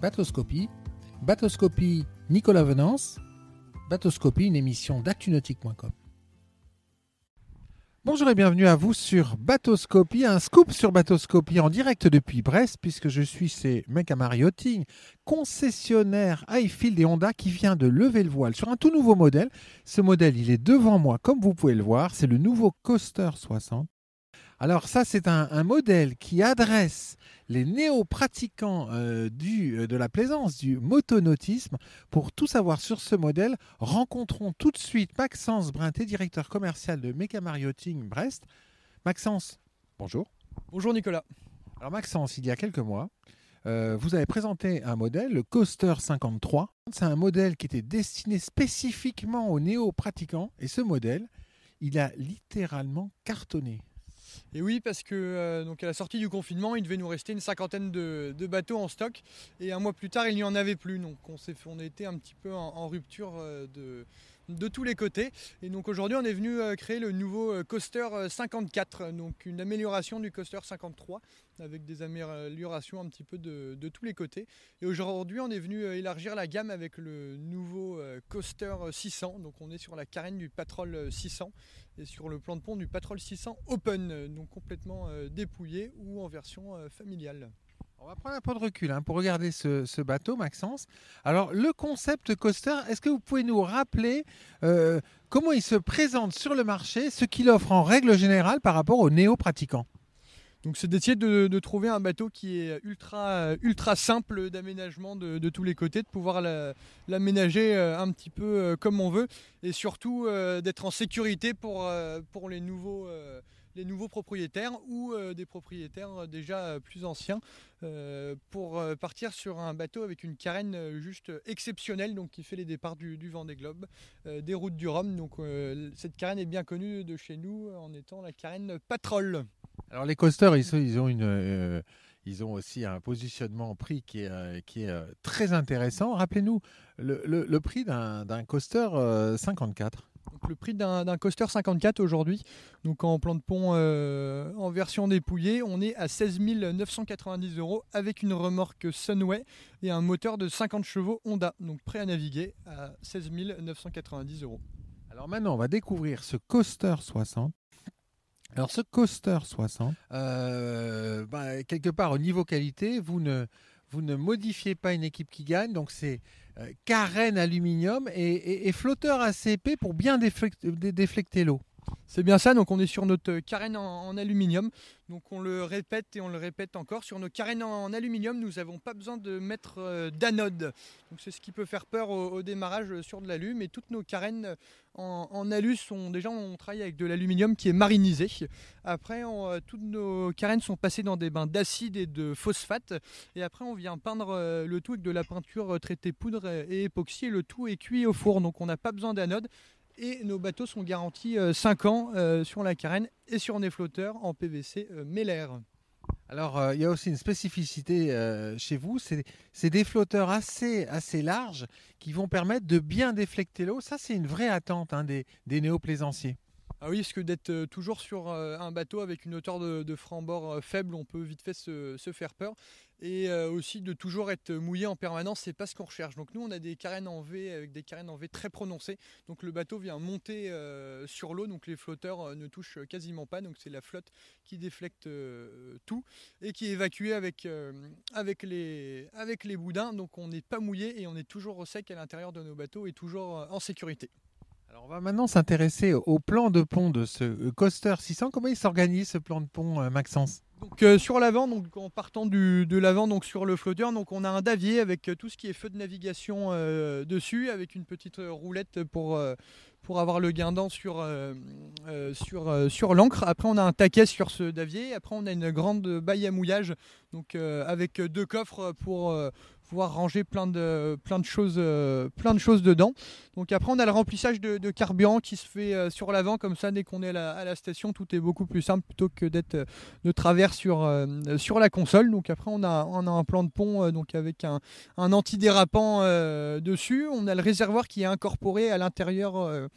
Bateauscopie. Bateauscopie Nicolas Venance. Bateauscopie, une émission d'actunautique.com. Bonjour et bienvenue à vous sur Bateauscopie, un scoop sur Bateauscopie en direct depuis Brest, puisque je suis chez Mecamar Yachting, concessionnaire Highfield et Honda qui vient de lever le voile sur un tout nouveau modèle. Ce modèle, il est devant moi, comme vous pouvez le voir, c'est le nouveau Coaster 60. Alors ça, c'est un, modèle qui adresse les néo-pratiquants euh, euh, de la plaisance, du motonautisme. Pour tout savoir sur ce modèle, rencontrons tout de suite Maxence Brinté, directeur commercial de Mega Marioting Brest. Maxence, bonjour. Bonjour Nicolas. Alors Maxence, il y a quelques mois, euh, vous avez présenté un modèle, le Coaster 53. C'est un modèle qui était destiné spécifiquement aux néo-pratiquants. Et ce modèle, il a littéralement cartonné. Et oui, parce que euh, à la sortie du confinement, il devait nous rester une cinquantaine de, bateaux en stock. Et un mois plus tard, il n'y en avait plus. Donc on, été un petit peu en, rupture euh, de, de tous les côtés. Et donc aujourd'hui, on est venu euh, créer le nouveau euh, Coaster 54, euh, donc une amélioration du Coaster 53 avec des améliorations un petit peu de, tous les côtés. Et aujourd'hui, on est venu élargir la gamme avec le nouveau Coaster 600. Donc on est sur la carène du Patrol 600 et sur le plan de pont du Patrol 600 Open, donc complètement dépouillé ou en version familiale. On va prendre un peu de recul hein, pour regarder ce, bateau, Maxence. Alors, le concept coaster, est-ce que vous pouvez nous rappeler euh, comment il se présente sur le marché, ce qu'il offre en règle générale par rapport aux néo-pratiquants? Donc c'est d'essayer de, trouver un bateau qui est ultra, ultra simple d'aménagement de, tous les côtés, de pouvoir l'aménager euh, un petit peu euh, comme on veut et surtout d'être en sécurité pour, pour les nouveaux les nouveaux propriétaires ou euh, des propriétaires déjà euh, plus anciens euh, pour partir sur un bateau avec une carène juste exceptionnelle donc qui fait les départs du, du Vendée Globe, des routes du Rhum. Donc cette carène est bien connue de chez nous en étant la carène Patrol. Alors les coasters, ils, ont aussi un positionnement prix qui est, qui est très intéressant. Rappelez-nous le, le, prix d'un coaster 54 le prix d'un coaster 54 aujourd'hui, donc en plan de pont euh, en version dépouillée, on est à 16 990 euros avec une remorque Sunway et un moteur de 50 chevaux Honda, donc prêt à naviguer à 16 990 euros. Alors maintenant, on va découvrir ce coaster 60. Alors ce coaster 60, euh, bah, quelque part au niveau qualité, vous ne, vous ne modifiez pas une équipe qui gagne, donc c'est euh, carène aluminium et, flotteur assez épais pour bien déflecter l'eau. C'est bien ça, donc on est sur notre carène en, aluminium. Donc on le répète et on le répète encore. Sur nos carènes en, aluminium, nous n'avons pas besoin de mettre euh, d'anode. C'est ce qui peut faire peur au, démarrage sur de l'alu. Mais toutes nos carènes en, alu sont déjà, on travaille avec de l'aluminium qui est marinisé. Après, euh, toutes nos carènes sont passées dans des bains d'acide et de phosphate. Et après, on vient peindre euh, le tout avec de la peinture traitée poudre et époxy. Le tout est cuit au four. Donc on n'a pas besoin d'anode et nos bateaux sont garantis 5 euh, ans euh, sur la carène et sur des flotteurs en PVC euh, Meller. Alors, il y a aussi une spécificité chez vous, c'est des flotteurs assez, assez larges qui vont permettre de bien déflecter l'eau. Ça, c'est une vraie attente hein, des, des néo-plaisanciers. Ah oui, parce que d'être toujours sur un bateau avec une hauteur de, de franc-bord faible, on peut vite fait se, faire peur et euh, aussi de toujours être mouillé en permanence, c'est pas ce qu'on recherche. Donc nous on a des carènes en V avec des carènes en V très prononcées. Donc le bateau vient monter euh, sur l'eau, donc les flotteurs euh, ne touchent quasiment pas. Donc c'est la flotte qui déflecte tout et qui est évacuée avec, avec, les, avec les boudins. Donc on n'est pas mouillé et on est toujours au sec à l'intérieur de nos bateaux et toujours en sécurité. Alors on va maintenant s'intéresser au plan de pont de ce Coaster 600. Comment il s'organise ce plan de pont, Maxence? Donc euh, sur l'avant, en partant du, de l'avant, donc sur le flotteur, donc on a un davier avec euh, tout ce qui est feu de navigation euh, dessus, avec une petite roulette pour pour avoir le guindant sur sur sur l'ancre. Après on a un taquet sur ce davier. Après on a une grande baille à mouillage, donc avec deux coffres pour pouvoir ranger plein de, plein de, choses, euh, plein de choses dedans. Donc après, on a le remplissage de, carburant qui se fait euh, sur l'avant, comme ça, dès qu'on est à la, station, tout est beaucoup plus simple plutôt que d'être euh, de travers sur, sur la console. Donc après, on a, on a un plan de pont donc avec un, un antidérapant dessus. On a le réservoir qui est incorporé à l'intérieur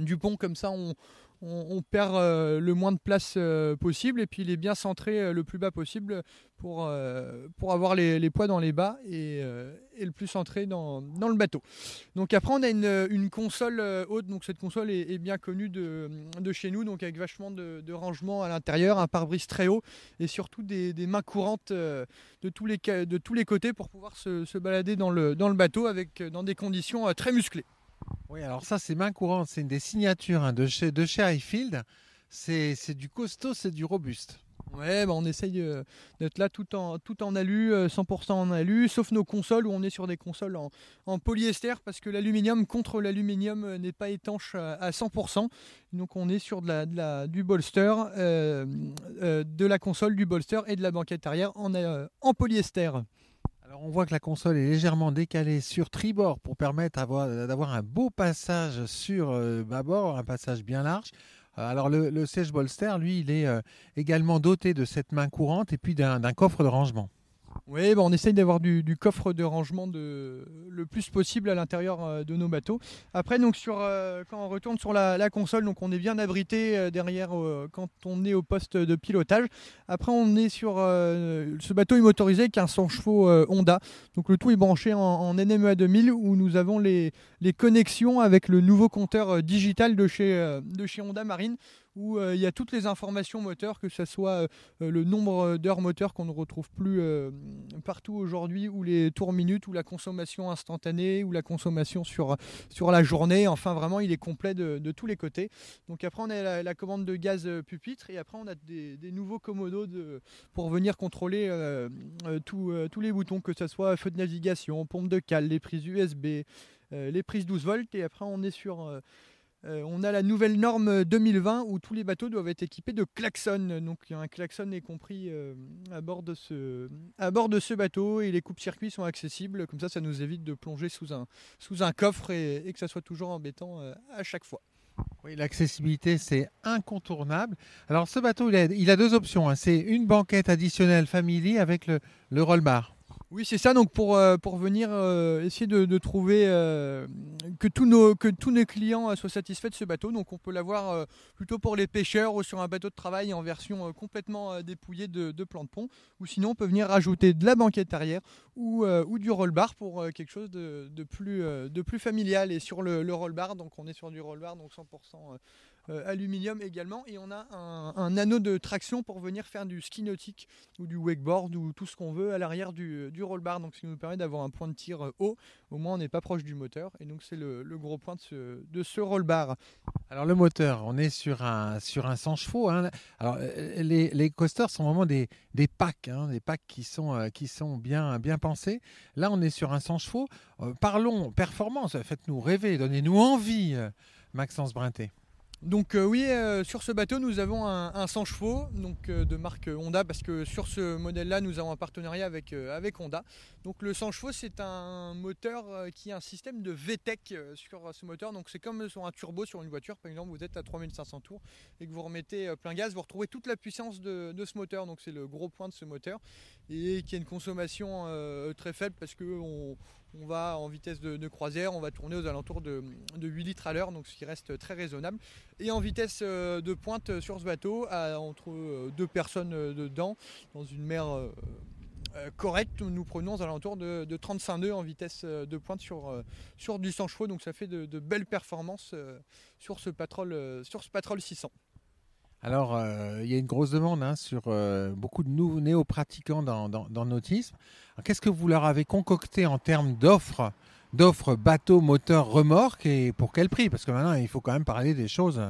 du pont, comme ça, on on, perd le moins de place possible et puis il est bien centré le plus bas possible pour, avoir les, poids dans les bas et, le plus centré dans, le bateau. Donc après on a une, console haute, donc cette console est, bien connue de, chez nous, donc avec vachement de, rangement à l'intérieur, un pare-brise très haut et surtout des, mains courantes de, tous les, de côtés pour pouvoir se, se balader dans le, dans le bateau avec, dans des conditions très musclées. Oui, alors ça, c'est main courante. C'est une des signatures hein, de, chez, de Highfield. C'est du costaud, c'est du robuste. Ouais, bah on essaye euh, d'être là tout en, tout en alu, 100% euh, en alu, sauf nos consoles où on est sur des consoles en, polyester parce que l'aluminium contre l'aluminium euh, n'est pas étanche à, 100%. Donc on est sur de la du bolster, de la console, du bolster et de la banquette arrière en, en polyester on voit que la console est légèrement décalée sur tribord pour permettre d'avoir un beau passage sur euh, bâbord, un passage bien large. Euh, alors le, le Sage Bolster, lui, il est euh, également doté de cette main courante et puis d'un coffre de rangement. Oui, bah, on essaye d'avoir du, coffre de rangement le plus possible à l'intérieur euh, de nos bateaux. Après, euh, quand on retourne sur la, console, donc on est bien abrité euh, derrière quand on est au poste de pilotage. Après, on est sur ce bateau est motorisé avec un 100 chevaux Honda. Donc le tout est branché en, NMEA 2000 où nous avons les, connexions avec le nouveau compteur digital de chez Honda Marine où euh, il y a toutes les informations moteurs, que ce soit euh, euh, le nombre d'heures moteurs qu'on ne retrouve plus partout aujourd'hui, ou les tours minutes, ou la consommation instantanée, ou la consommation sur, sur la journée. Enfin, vraiment, il est complet de, tous les côtés. Donc après, on a la, commande de gaz pupitre, et après, on a des, nouveaux commodos pour venir contrôler tous les boutons, que ce soit feu de navigation, pompe de cale, les prises USB, les prises 12 volts, et après, on est sur euh, on a la nouvelle norme 2020 où tous les bateaux doivent être équipés de klaxons. Donc un klaxon est compris euh, à, bord de ce, à bord de ce bateau et les coupes-circuits sont accessibles. Comme ça, ça nous évite de plonger sous un, coffre et, que ça soit toujours embêtant euh, à chaque fois. Oui, l'accessibilité, c'est incontournable. Alors ce bateau, il a, il a deux options. Hein. C'est une banquette additionnelle family avec le, le roll bar. Oui, c'est ça. Donc pour, euh, pour venir euh, essayer de, trouver euh, que, tous nos, que tous nos clients soient satisfaits de ce bateau. Donc on peut l'avoir plutôt pour les pêcheurs ou sur un bateau de travail en version complètement dépouillée de, de plan de pont. Ou sinon on peut venir rajouter de la banquette arrière ou, ou du roll bar pour quelque chose de, de plus, de plus familial. Et sur le, le roll bar, donc on est sur du roll bar, donc 100% euh, aluminium également. Et on a un, anneau de traction pour venir faire du ski nautique ou du wakeboard ou tout ce qu'on veut à l'arrière du, du roll bar. Donc ce qui nous permet d'avoir un point de tir euh, haut. Au moins on n'est pas proche du moteur. Et donc c'est le, gros point de ce, roll bar. Alors le moteur, on est sur un, sur un 100 chevaux. Hein. Alors euh, les, les, coasters sont vraiment des, des packs, hein, des packs qui sont, qui sont bien, bien pensés. Là on est sur un 100 chevaux. parlons performance, faites-nous rêver, donnez-nous envie, Maxence Brinté. Donc euh, oui, euh, sur ce bateau, nous avons un, 100 chevaux donc, euh, de marque Honda parce que sur ce modèle-là, nous avons un partenariat avec, avec Honda. Donc le 100 chevaux, c'est un moteur qui a un système de VTEC sur ce moteur. Donc c'est comme sur un turbo sur une voiture. Par exemple, vous êtes à 3500 tours et que vous remettez plein gaz, vous retrouvez toute la puissance de, ce moteur. Donc c'est le gros point de ce moteur et qui a une consommation très faible parce que va en vitesse de, croisière, on va tourner aux alentours de, de 8 litres à l'heure, donc ce qui reste très raisonnable et en vitesse euh, de pointe sur ce bateau, entre euh, deux personnes euh, dedans, dans une mer correcte, nous prenons aux alentours de, 35 nœuds en vitesse de pointe sur, sur du 100 chevaux, donc ça fait de, belles performances sur ce Patrol, sur ce Patrol 600. Alors, il y a une grosse demande hein, sur beaucoup de nouveaux néo-pratiquants dans, dans, dans l'autisme. Qu'est-ce que vous leur avez concocté en termes d'offres d'offres bateau, moteur, remorque et pour quel prix? Parce que maintenant, il faut quand même parler des choses,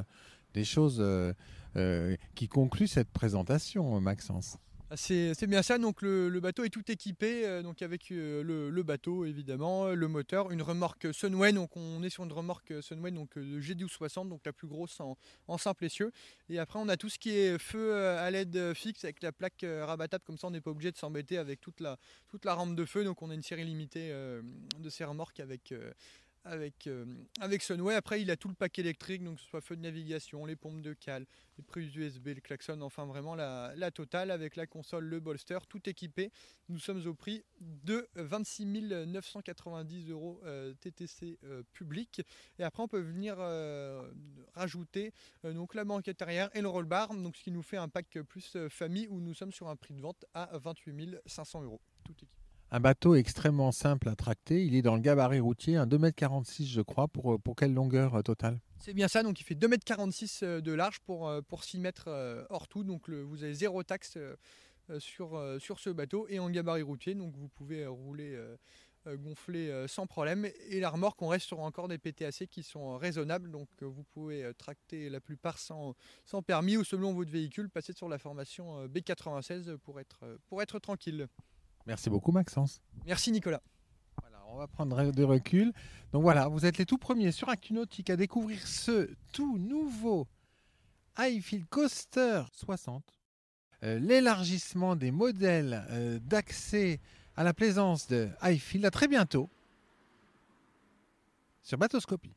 des choses euh, euh, qui concluent cette présentation, Maxence. C'est bien ça, donc le, bateau est tout équipé, euh, donc avec euh, le, bateau évidemment, le moteur, une remorque Sunway, donc on est sur une remorque Sunway donc de G1260, donc la plus grosse en, simple essieu. Et après on a tout ce qui est feu à LED fixe avec la plaque rabattable, comme ça on n'est pas obligé de s'embêter avec toute la, toute la rampe de feu, donc on a une série limitée de ces remorques avec avec, euh, avec Sunway. Après, il a tout le pack électrique, donc que ce soit feu de navigation, les pompes de cale, les prises USB, le klaxon, enfin vraiment la, totale avec la console, le bolster, tout équipé. Nous sommes au prix de 26 990 euros euh, TTC euh, public. Et après, on peut venir rajouter donc la banquette arrière et le roll bar, donc ce qui nous fait un pack plus famille où nous sommes sur un prix de vente à 28 500 euros. Tout équipé. Un bateau extrêmement simple à tracter. Il est dans le gabarit routier, un 2,46 m je crois. Pour, euh, quelle longueur euh, totale? C'est bien ça, donc il fait 2,46 m de large pour, euh, pour 6 mètres hors tout. Donc vous avez zéro taxe sur, ce bateau et en gabarit routier. Donc vous pouvez rouler gonfler sans problème. Et la remorque, on reste sur encore des PTAC qui sont raisonnables. Donc vous pouvez tracter la plupart sans, sans permis ou selon votre véhicule, passer sur la formation B96 pour être, pour être tranquille. Merci beaucoup Maxence. Merci Nicolas. Voilà, on va prendre de recul. Donc voilà, vous êtes les tout premiers sur ActuNautique à découvrir ce tout nouveau Highfield Coaster 60. Euh, l'élargissement des modèles euh, d'accès à la plaisance de Highfield. À très bientôt sur Batoscopie.